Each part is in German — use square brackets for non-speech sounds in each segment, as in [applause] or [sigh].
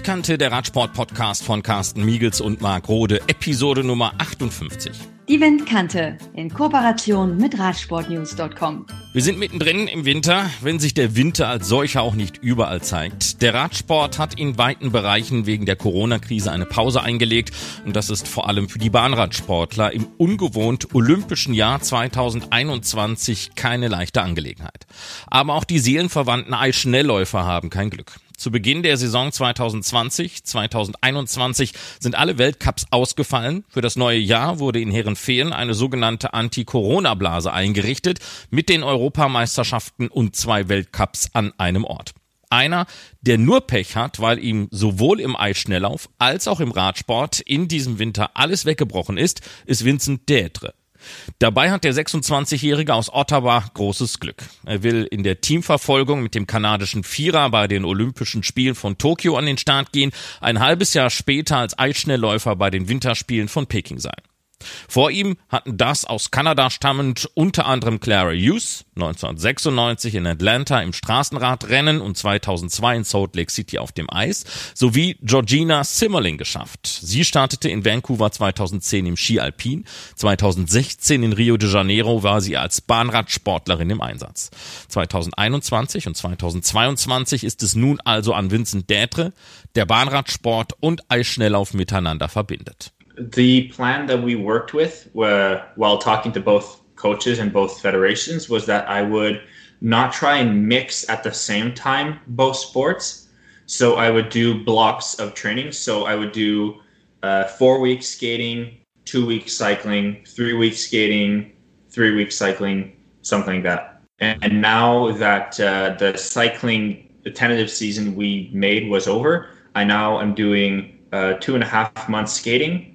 Windkante, der Radsport-Podcast von Carsten Miegels und Marc Rode, Episode Nummer 58. Die Windkante in Kooperation mit Radsportnews.com. Wir sind mittendrin im Winter, wenn sich der Winter als solcher auch nicht überall zeigt. Der Radsport hat in weiten Bereichen wegen der Corona-Krise eine Pause eingelegt und das ist vor allem für die Bahnradsportler im ungewohnt olympischen Jahr 2021 keine leichte Angelegenheit. Aber auch die seelenverwandten Eisschnellläufer haben kein Glück. Zu Beginn der Saison 2020, 2021 sind alle Weltcups ausgefallen. Für das neue Jahr wurde in Herrenfehlen eine sogenannte Anti-Corona-Blase eingerichtet mit den Europameisterschaften und zwei Weltcups an einem Ort. Einer, der nur Pech hat, weil ihm sowohl im Eisschnelllauf als auch im Radsport in diesem Winter alles weggebrochen ist, ist Vincent Dätre. Dabei hat der 26-Jährige aus Ottawa großes Glück. Er will in der Teamverfolgung mit dem kanadischen Vierer bei den Olympischen Spielen von Tokio an den Start gehen, ein halbes Jahr später als Eisschnellläufer bei den Winterspielen von Peking sein. Vor ihm hatten das aus Kanada stammend unter anderem Clara Hughes 1996 in Atlanta im Straßenradrennen und 2002 in Salt Lake City auf dem Eis sowie Georgina Simmerling geschafft. Sie startete in Vancouver 2010 im Ski Alpin, 2016 in Rio de Janeiro war sie als Bahnradsportlerin im Einsatz. 2021 und 2022 ist es nun also an Vincent Dätre, der Bahnradsport und Eisschnelllauf miteinander verbindet. The plan that we worked with while talking to both coaches and both federations was that I would not try and mix at the same time both sports. So I would do blocks of training. So I would do uh, four weeks skating, two weeks cycling, three weeks skating, three weeks cycling, something like that. And, and now that uh, the cycling, the tentative season we made was over, I now am doing uh, two and a half months skating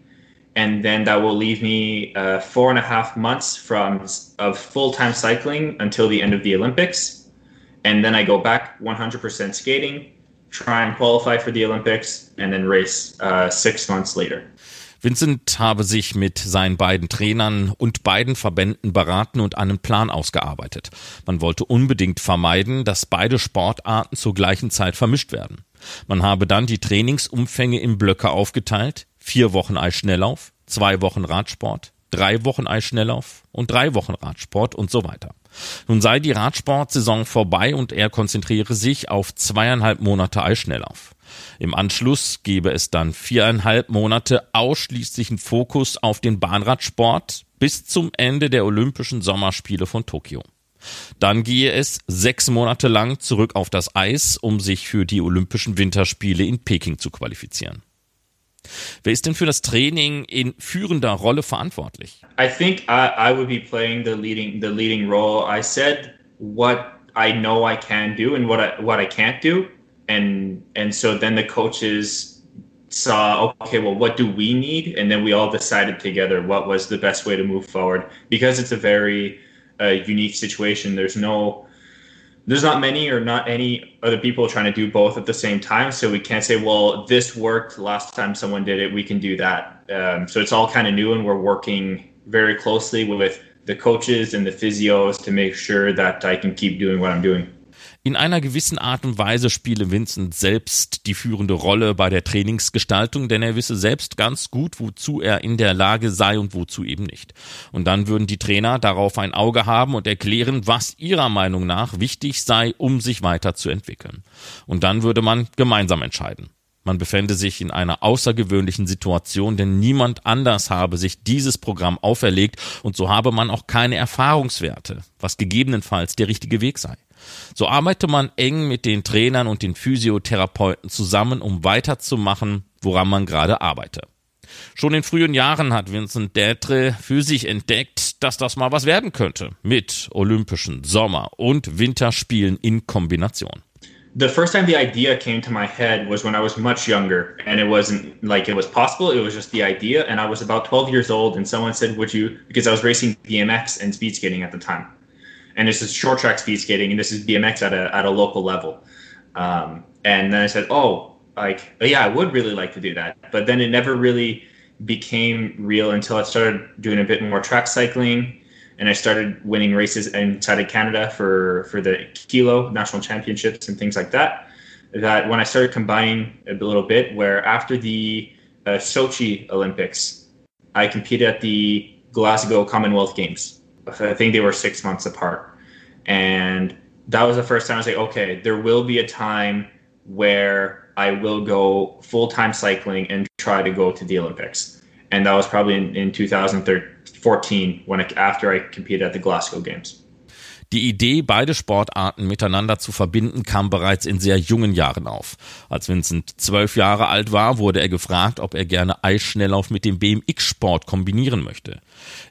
and then that will leave me uh, four and a half months from of full time cycling until the end of the Olympics, and then I go back 100% skating, try and qualify for the Olympics, and then race uh, six months later. Vincent habe sich mit seinen beiden Trainern und beiden Verbänden beraten und einen Plan ausgearbeitet. Man wollte unbedingt vermeiden, dass beide Sportarten zur gleichen Zeit vermischt werden. Man habe dann die Trainingsumfänge in Blöcke aufgeteilt, vier Wochen Eisschnelllauf, zwei Wochen Radsport, drei Wochen Eisschnelllauf und drei Wochen Radsport und so weiter. Nun sei die Radsportsaison vorbei und er konzentriere sich auf zweieinhalb Monate Eisschnelllauf. Im Anschluss gebe es dann viereinhalb Monate ausschließlichen Fokus auf den Bahnradsport bis zum Ende der Olympischen Sommerspiele von Tokio. Dann gehe es sechs Monate lang zurück auf das Eis, um sich für die Olympischen Winterspiele in Peking zu qualifizieren. Wer ist denn für das Training in führender Rolle verantwortlich? I think I, I would be playing the leading the leading role. I said what I know I can do and what I what I can't do, and and so then the coaches saw okay well what do we need and then we all decided together what was the best way to move forward because it's a very uh, unique situation there's no there's not many or not any other people trying to do both at the same time. So we can't say, well, this worked last time someone did it. We can do that. Um, so it's all kind of new, and we're working very closely with the coaches and the physios to make sure that I can keep doing what I'm doing. In einer gewissen Art und Weise spiele Vincent selbst die führende Rolle bei der Trainingsgestaltung, denn er wisse selbst ganz gut, wozu er in der Lage sei und wozu eben nicht. Und dann würden die Trainer darauf ein Auge haben und erklären, was ihrer Meinung nach wichtig sei, um sich weiterzuentwickeln. Und dann würde man gemeinsam entscheiden. Man befände sich in einer außergewöhnlichen Situation, denn niemand anders habe sich dieses Programm auferlegt und so habe man auch keine Erfahrungswerte, was gegebenenfalls der richtige Weg sei. So arbeite man eng mit den Trainern und den Physiotherapeuten zusammen, um weiterzumachen, woran man gerade arbeite. Schon in frühen Jahren hat Vincent Dätre für sich entdeckt, dass das mal was werden könnte mit Olympischen Sommer- und Winterspielen in Kombination. the first time the idea came to my head was when I was much younger, and it wasn't like it was possible. It was just the idea, and I was about 12 years old, and someone said, "Would you?" Because I was racing BMX and speed skating at the time, and this is short track speed skating, and this is BMX at a at a local level. Um, and then I said, "Oh, like yeah, I would really like to do that," but then it never really became real until I started doing a bit more track cycling, and I started winning races inside of Canada for for the Kilo national championships and things like that. that when I started combining a little bit, where after the uh, Sochi Olympics, I competed at the Glasgow Commonwealth Games. I think they were six months apart. And that was the first time I was like, okay, there will be a time where I will go full time cycling and try to go to the Olympics. And that was probably in, in 2014 when I, after I competed at the Glasgow Games. Die Idee, beide Sportarten miteinander zu verbinden, kam bereits in sehr jungen Jahren auf. Als Vincent zwölf Jahre alt war, wurde er gefragt, ob er gerne Eisschnelllauf mit dem BMX-Sport kombinieren möchte.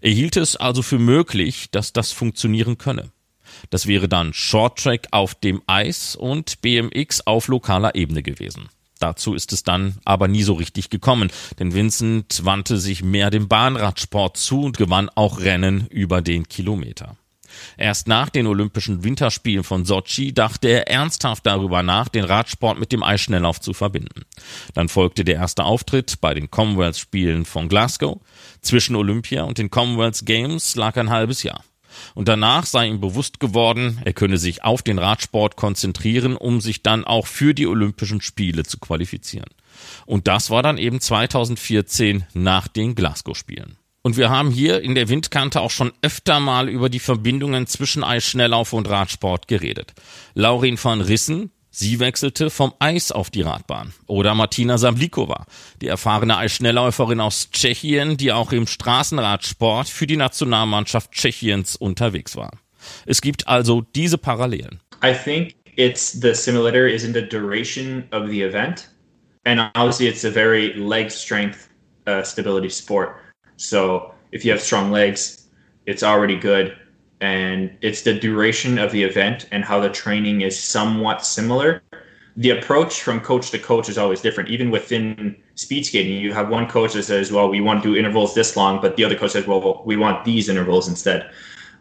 Er hielt es also für möglich, dass das funktionieren könne. Das wäre dann Shorttrack auf dem Eis und BMX auf lokaler Ebene gewesen. Dazu ist es dann aber nie so richtig gekommen, denn Vincent wandte sich mehr dem Bahnradsport zu und gewann auch Rennen über den Kilometer. Erst nach den Olympischen Winterspielen von Sochi dachte er ernsthaft darüber nach, den Radsport mit dem Eisschnelllauf zu verbinden. Dann folgte der erste Auftritt bei den Commonwealth Spielen von Glasgow. Zwischen Olympia und den Commonwealth Games lag ein halbes Jahr. Und danach sei ihm bewusst geworden, er könne sich auf den Radsport konzentrieren, um sich dann auch für die Olympischen Spiele zu qualifizieren. Und das war dann eben 2014 nach den Glasgow-Spielen. Und wir haben hier in der Windkante auch schon öfter mal über die Verbindungen zwischen Eisschnelllauf und Radsport geredet. Laurin van Rissen, Sie wechselte vom Eis auf die Radbahn. Oder Martina Sablikova, die erfahrene Eisschnellläuferin aus Tschechien, die auch im Straßenradsport für die Nationalmannschaft Tschechiens unterwegs war. Es gibt also diese Parallelen. I think it's the similar is in the duration of the event. And obviously it's a very leg strength uh, stability sport. So if you have strong legs, it's already good. and it's the duration of the event and how the training is somewhat similar. The approach from coach to coach is always different. Even within speed skating, you have one coach that says, "Well, we want to do intervals this long," but the other coach says, "Well, we want these intervals instead."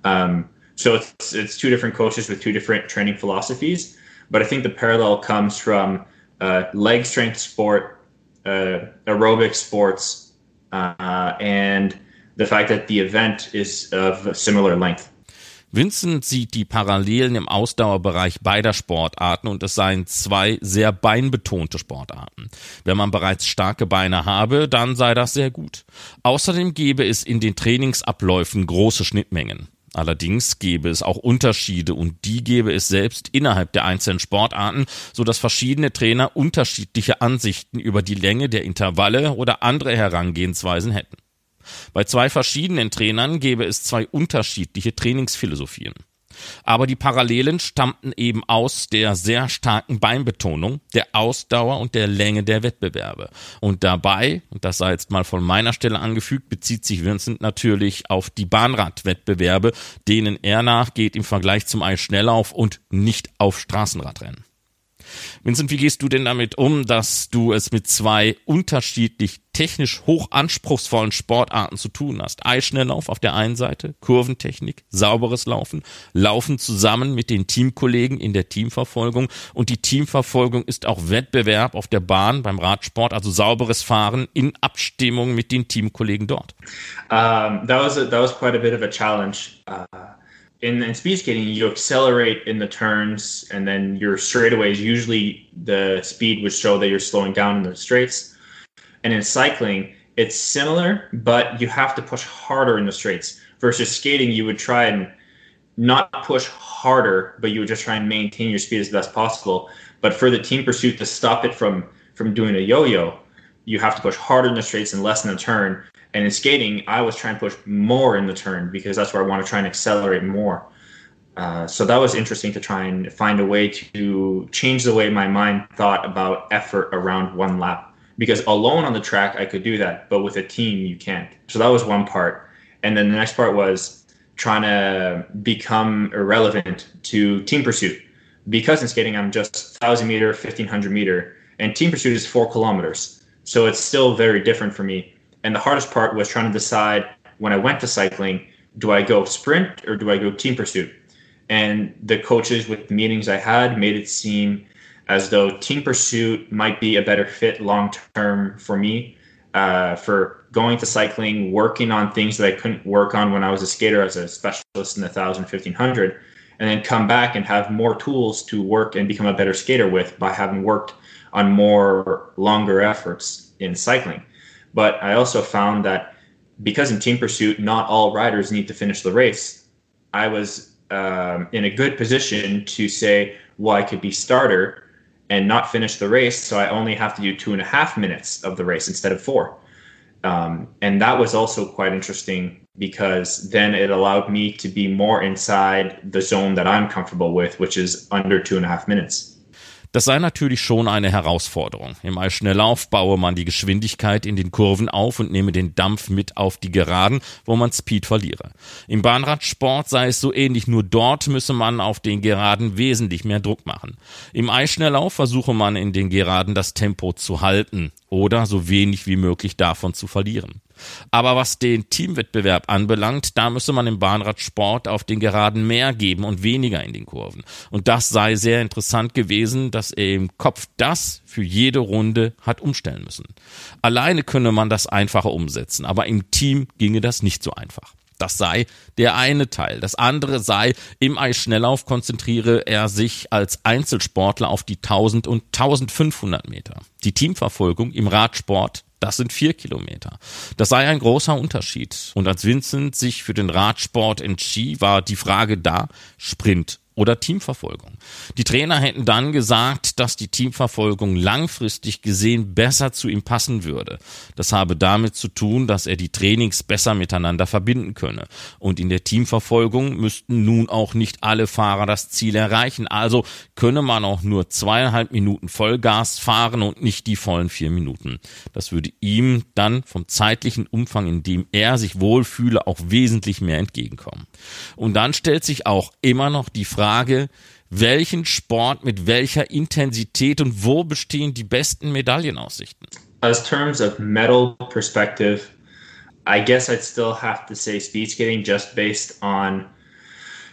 Um, so it's it's two different coaches with two different training philosophies. But I think the parallel comes from uh, leg strength sport, uh, aerobic sports, uh, and the fact that the event is of similar length. Vincent sieht die Parallelen im Ausdauerbereich beider Sportarten und es seien zwei sehr beinbetonte Sportarten. Wenn man bereits starke Beine habe, dann sei das sehr gut. Außerdem gäbe es in den Trainingsabläufen große Schnittmengen. Allerdings gäbe es auch Unterschiede und die gäbe es selbst innerhalb der einzelnen Sportarten, so dass verschiedene Trainer unterschiedliche Ansichten über die Länge der Intervalle oder andere Herangehensweisen hätten. Bei zwei verschiedenen Trainern gäbe es zwei unterschiedliche Trainingsphilosophien. Aber die Parallelen stammten eben aus der sehr starken Beinbetonung, der Ausdauer und der Länge der Wettbewerbe. Und dabei, und das sei jetzt mal von meiner Stelle angefügt, bezieht sich Vincent natürlich auf die Bahnradwettbewerbe, denen er nachgeht im Vergleich zum Eisschnelllauf und nicht auf Straßenradrennen. Vincent, wie gehst du denn damit um, dass du es mit zwei unterschiedlich technisch hoch anspruchsvollen Sportarten zu tun hast? Eisschnelllauf auf der einen Seite, Kurventechnik, sauberes Laufen, Laufen zusammen mit den Teamkollegen in der Teamverfolgung und die Teamverfolgung ist auch Wettbewerb auf der Bahn beim Radsport, also sauberes Fahren in Abstimmung mit den Teamkollegen dort. Um, that was a, that was quite a bit of a challenge. Uh in, in speed skating, you accelerate in the turns, and then your straightaways usually the speed would show that you're slowing down in the straights. And in cycling, it's similar, but you have to push harder in the straights. Versus skating, you would try and not push harder, but you would just try and maintain your speed as best possible. But for the team pursuit to stop it from from doing a yo-yo, you have to push harder in the straights and less in the turn. And in skating, I was trying to push more in the turn because that's where I want to try and accelerate more. Uh, so that was interesting to try and find a way to change the way my mind thought about effort around one lap. Because alone on the track, I could do that, but with a team, you can't. So that was one part. And then the next part was trying to become irrelevant to team pursuit. Because in skating, I'm just 1,000 meter, 1,500 meter, and team pursuit is four kilometers. So it's still very different for me and the hardest part was trying to decide when I went to cycling, do I go sprint or do I go team pursuit? And the coaches with the meetings I had made it seem as though team pursuit might be a better fit long term for me uh, for going to cycling, working on things that I couldn't work on when I was a skater as a specialist in the 1000, 1500. And then come back and have more tools to work and become a better skater with by having worked on more longer efforts in cycling. But I also found that because in team pursuit, not all riders need to finish the race. I was um, in a good position to say, well, I could be starter and not finish the race. So I only have to do two and a half minutes of the race instead of four. Um, and that was also quite interesting because then it allowed me to be more inside the zone that I'm comfortable with, which is under two and a half minutes. Das sei natürlich schon eine Herausforderung. Im Eisschnelllauf baue man die Geschwindigkeit in den Kurven auf und nehme den Dampf mit auf die Geraden, wo man Speed verliere. Im Bahnradsport sei es so ähnlich, nur dort müsse man auf den Geraden wesentlich mehr Druck machen. Im Eisschnelllauf versuche man in den Geraden das Tempo zu halten oder so wenig wie möglich davon zu verlieren. Aber was den Teamwettbewerb anbelangt, da müsse man im Bahnradsport auf den Geraden mehr geben und weniger in den Kurven. Und das sei sehr interessant gewesen, dass er im Kopf das für jede Runde hat umstellen müssen. Alleine könne man das einfacher umsetzen, aber im Team ginge das nicht so einfach. Das sei der eine Teil. Das andere sei, im Eisschnelllauf konzentriere er sich als Einzelsportler auf die 1000 und 1500 Meter. Die Teamverfolgung im Radsport das sind vier Kilometer. Das sei ein großer Unterschied. Und als Vincent sich für den Radsport entschied, war die Frage da, Sprint oder Teamverfolgung. Die Trainer hätten dann gesagt, dass die Teamverfolgung langfristig gesehen besser zu ihm passen würde. Das habe damit zu tun, dass er die Trainings besser miteinander verbinden könne. Und in der Teamverfolgung müssten nun auch nicht alle Fahrer das Ziel erreichen. Also könne man auch nur zweieinhalb Minuten Vollgas fahren und nicht die vollen vier Minuten. Das würde ihm dann vom zeitlichen Umfang, in dem er sich wohlfühle, auch wesentlich mehr entgegenkommen. Und dann stellt sich auch immer noch die Frage, Frage, welchen Sport mit welcher Intensität und wo bestehen die besten Medaillenaussichten? As terms of medal perspective, I guess I'd still have to say speed skating just based on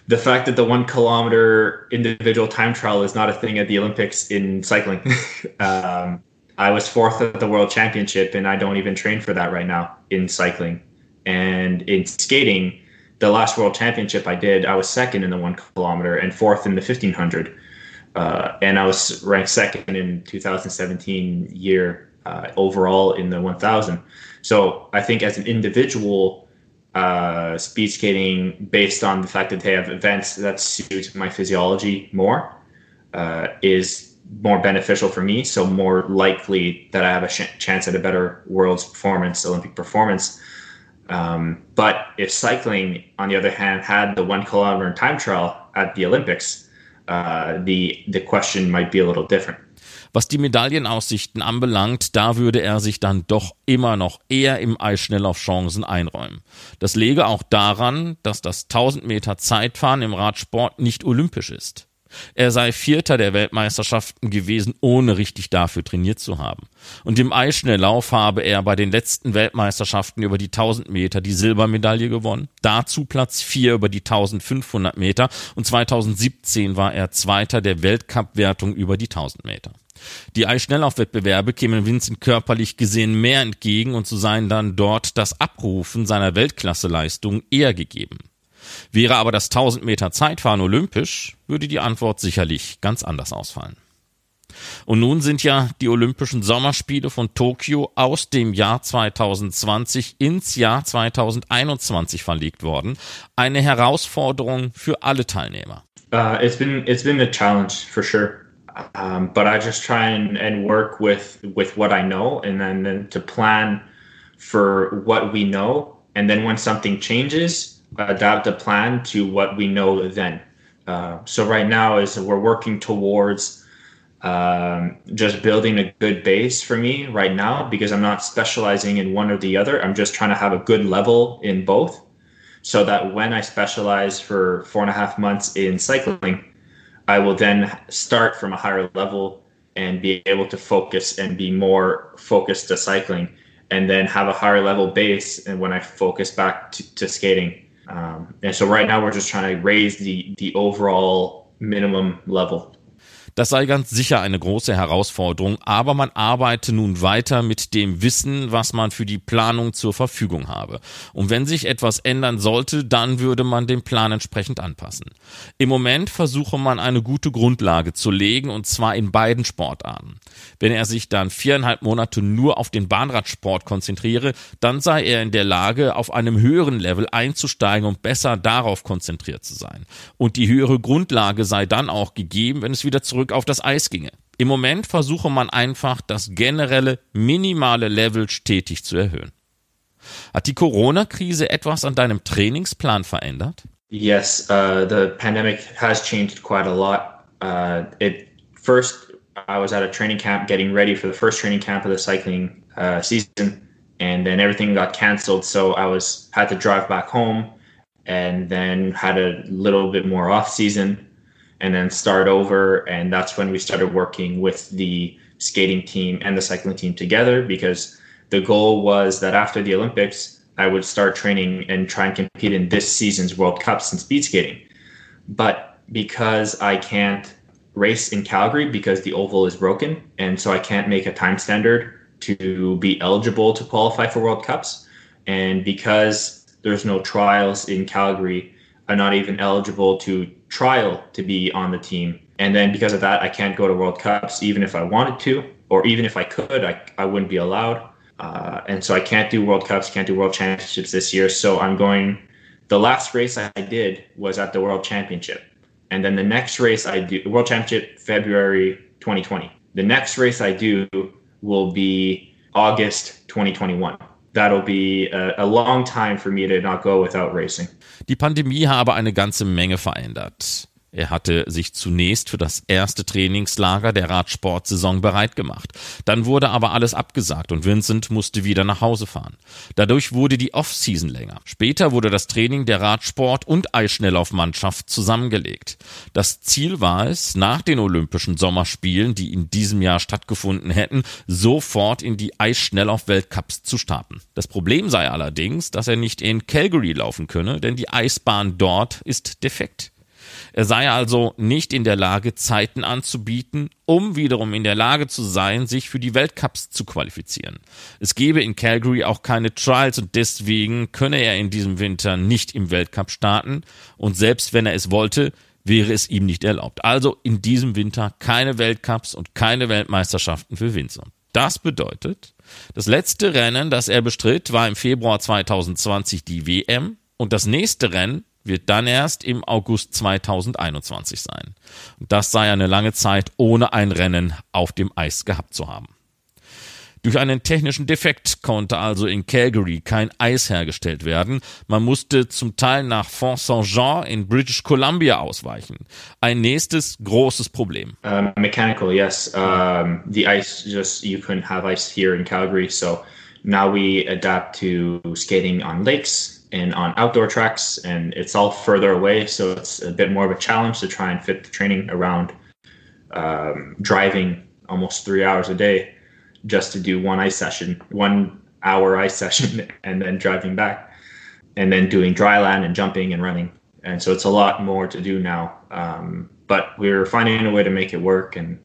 the fact that the one kilometer individual time trial is not a thing at the Olympics in cycling. [laughs] um, I was fourth at the world championship, and I don't even train for that right now in cycling. And in skating, the last world championship I did, I was second in the one kilometer and fourth in the 1500. Uh, and I was ranked second in 2017 year uh, overall in the 1000. So I think as an individual, uh, speed skating, based on the fact that they have events that suit my physiology more, uh, is more beneficial for me. So more likely that I have a sh- chance at a better world's performance, Olympic performance. Um, but if cycling, on the other hand, had the one kilometer time trial at the Olympics, uh, the the question might be a little different. Was die Medaillenaussichten anbelangt, da würde er sich dann doch immer noch eher im Eisschnelllauf Chancen einräumen. Das lege auch daran, dass das 1000 Meter Zeitfahren im Radsport nicht olympisch ist. Er sei Vierter der Weltmeisterschaften gewesen, ohne richtig dafür trainiert zu haben. Und im Eisschnelllauf habe er bei den letzten Weltmeisterschaften über die 1000 Meter die Silbermedaille gewonnen. Dazu Platz 4 über die 1500 Meter und 2017 war er Zweiter der Weltcup-Wertung über die 1000 Meter. Die Eisschnelllaufwettbewerbe kämen Vincent körperlich gesehen mehr entgegen und so seien dann dort das Abrufen seiner Weltklasseleistung eher gegeben. Wäre aber das 1000 Meter Zeitfahren olympisch, würde die Antwort sicherlich ganz anders ausfallen. Und nun sind ja die Olympischen Sommerspiele von Tokio aus dem Jahr 2020 ins Jahr 2021 verlegt worden. Eine Herausforderung für alle Teilnehmer. Uh, it's been it's been a challenge for sure. Um, but I just try and, and work with with what I know and then, then to plan for what we know and then when something changes adapt a plan to what we know then. Uh, so right now is we're working towards um, just building a good base for me right now because I'm not specializing in one or the other. I'm just trying to have a good level in both, so that when I specialize for four and a half months in cycling, I will then start from a higher level and be able to focus and be more focused to cycling and then have a higher level base and when I focus back to, to skating um, and so right now we're just trying to raise the the overall minimum level. Das sei ganz sicher eine große Herausforderung, aber man arbeite nun weiter mit dem Wissen, was man für die Planung zur Verfügung habe. Und wenn sich etwas ändern sollte, dann würde man den Plan entsprechend anpassen. Im Moment versuche man eine gute Grundlage zu legen und zwar in beiden Sportarten. Wenn er sich dann viereinhalb Monate nur auf den Bahnradsport konzentriere, dann sei er in der Lage, auf einem höheren Level einzusteigen und besser darauf konzentriert zu sein. Und die höhere Grundlage sei dann auch gegeben, wenn es wieder zurück auf das Eis ginge. Im Moment versuche man einfach, das generelle, minimale Level stetig zu erhöhen. Hat die Corona-Krise etwas an deinem Trainingsplan verändert? Yes, uh, the pandemic has changed quite a lot. Uh, it first, I was at a training camp getting ready for the first training camp of the cycling uh, season, and then everything got canceled. So I was had to drive back home, and then had a little bit more off season, and then start over. And that's when we started working with the skating team and the cycling team together because the goal was that after the Olympics I would start training and try and compete in this season's World Cups in speed skating. But because I can't race in Calgary because the oval is broken, and so I can't make a time standard to be eligible to qualify for World Cups, and because there's no trials in Calgary, I'm not even eligible to trial to be on the team. And then because of that, I can't go to World Cups even if I wanted to, or even if I could, I, I wouldn't be allowed. Uh, and so I can't do World Cups, can't do World Championships this year. So I'm going. The last race I did was at the World Championship, and then the next race I do World Championship February 2020. The next race I do will be August 2021. That'll be a, a long time for me to not go without racing. Die Pandemie habe eine ganze Menge verändert. Er hatte sich zunächst für das erste Trainingslager der Radsportsaison bereit gemacht. Dann wurde aber alles abgesagt und Vincent musste wieder nach Hause fahren. Dadurch wurde die Off-Season länger. Später wurde das Training der Radsport- und Eisschnelllaufmannschaft zusammengelegt. Das Ziel war es, nach den Olympischen Sommerspielen, die in diesem Jahr stattgefunden hätten, sofort in die Eisschnelllauf-Weltcups zu starten. Das Problem sei allerdings, dass er nicht in Calgary laufen könne, denn die Eisbahn dort ist defekt. Er sei also nicht in der Lage, Zeiten anzubieten, um wiederum in der Lage zu sein, sich für die Weltcups zu qualifizieren. Es gebe in Calgary auch keine Trials und deswegen könne er in diesem Winter nicht im Weltcup starten und selbst wenn er es wollte, wäre es ihm nicht erlaubt. Also in diesem Winter keine Weltcups und keine Weltmeisterschaften für Winzer. Das bedeutet, das letzte Rennen, das er bestritt, war im Februar 2020 die WM und das nächste Rennen wird dann erst im August 2021 sein. Und das sei eine lange Zeit ohne ein Rennen auf dem Eis gehabt zu haben. Durch einen technischen Defekt konnte also in Calgary kein Eis hergestellt werden. Man musste zum Teil nach Fort Saint-Jean in British Columbia ausweichen. Ein nächstes großes Problem. Um, mechanical, yes. Um, the ice just you couldn't have ice here in Calgary, so now we adapt to skating on lakes and on outdoor tracks, and it's all further away, so it's a bit more of a challenge to try and fit the training around um, driving almost three hours a day just to do one ice session, one hour ice [laughs] session, and then driving back, and then doing dry land and jumping and running. And so it's a lot more to do now. Um, but we're finding a way to make it work, and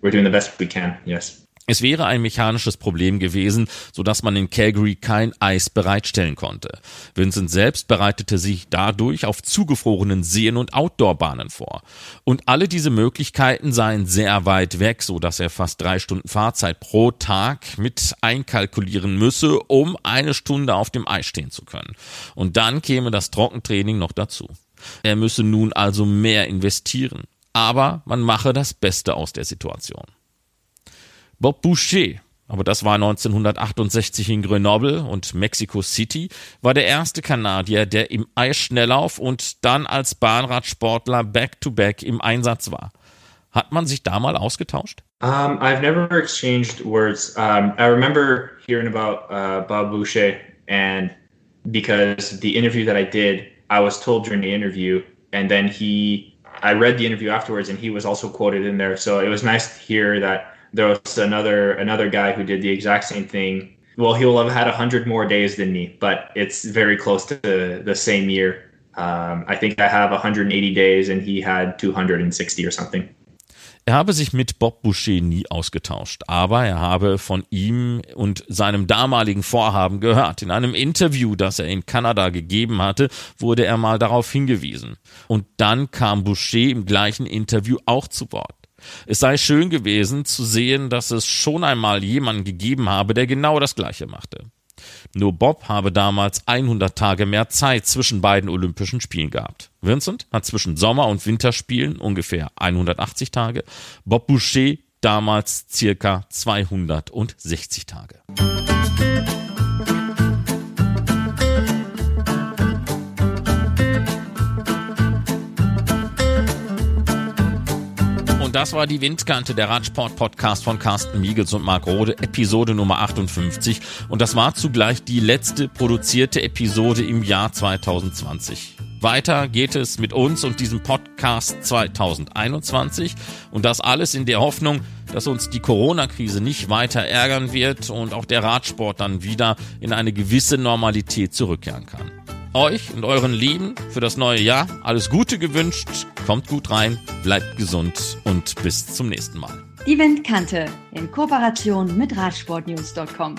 we're doing the best we can. Yes. Es wäre ein mechanisches Problem gewesen, so dass man in Calgary kein Eis bereitstellen konnte. Vincent selbst bereitete sich dadurch auf zugefrorenen Seen und Outdoorbahnen vor. Und alle diese Möglichkeiten seien sehr weit weg, so dass er fast drei Stunden Fahrzeit pro Tag mit einkalkulieren müsse, um eine Stunde auf dem Eis stehen zu können. Und dann käme das Trockentraining noch dazu. Er müsse nun also mehr investieren. Aber man mache das Beste aus der Situation. Bob Boucher, aber das war 1968 in Grenoble und Mexico City, war der erste Kanadier, der im Eisschnelllauf und dann als Bahnradsportler back-to-back -back im Einsatz war. Hat man sich da mal ausgetauscht? Um, I've never exchanged words. Um, I remember hearing about uh, Bob Boucher, and because the interview that I did, I was told during the interview, and then he, I read the interview afterwards, and he was also quoted in there. So it was nice to hear that there was another another guy who did the exact same thing. Well, he will have had hundred more days than me, but it's very close to the, same year. Um, I think I have 180 days, and he had 260 or something. Er habe sich mit Bob Boucher nie ausgetauscht, aber er habe von ihm und seinem damaligen Vorhaben gehört. In einem Interview, das er in Kanada gegeben hatte, wurde er mal darauf hingewiesen. Und dann kam Boucher im gleichen Interview auch zu Wort. Es sei schön gewesen zu sehen, dass es schon einmal jemanden gegeben habe, der genau das Gleiche machte. Nur Bob habe damals 100 Tage mehr Zeit zwischen beiden Olympischen Spielen gehabt. Vincent hat zwischen Sommer- und Winterspielen ungefähr 180 Tage, Bob Boucher damals circa 260 Tage. Und das war die Windkante, der Radsport-Podcast von Carsten Miegels und Marc Rode, Episode Nummer 58. Und das war zugleich die letzte produzierte Episode im Jahr 2020. Weiter geht es mit uns und diesem Podcast 2021 und das alles in der Hoffnung, dass uns die Corona-Krise nicht weiter ärgern wird und auch der Radsport dann wieder in eine gewisse Normalität zurückkehren kann euch und euren Lieben für das neue Jahr alles Gute gewünscht. Kommt gut rein, bleibt gesund und bis zum nächsten Mal. Die in Kooperation mit Radsportnews.com.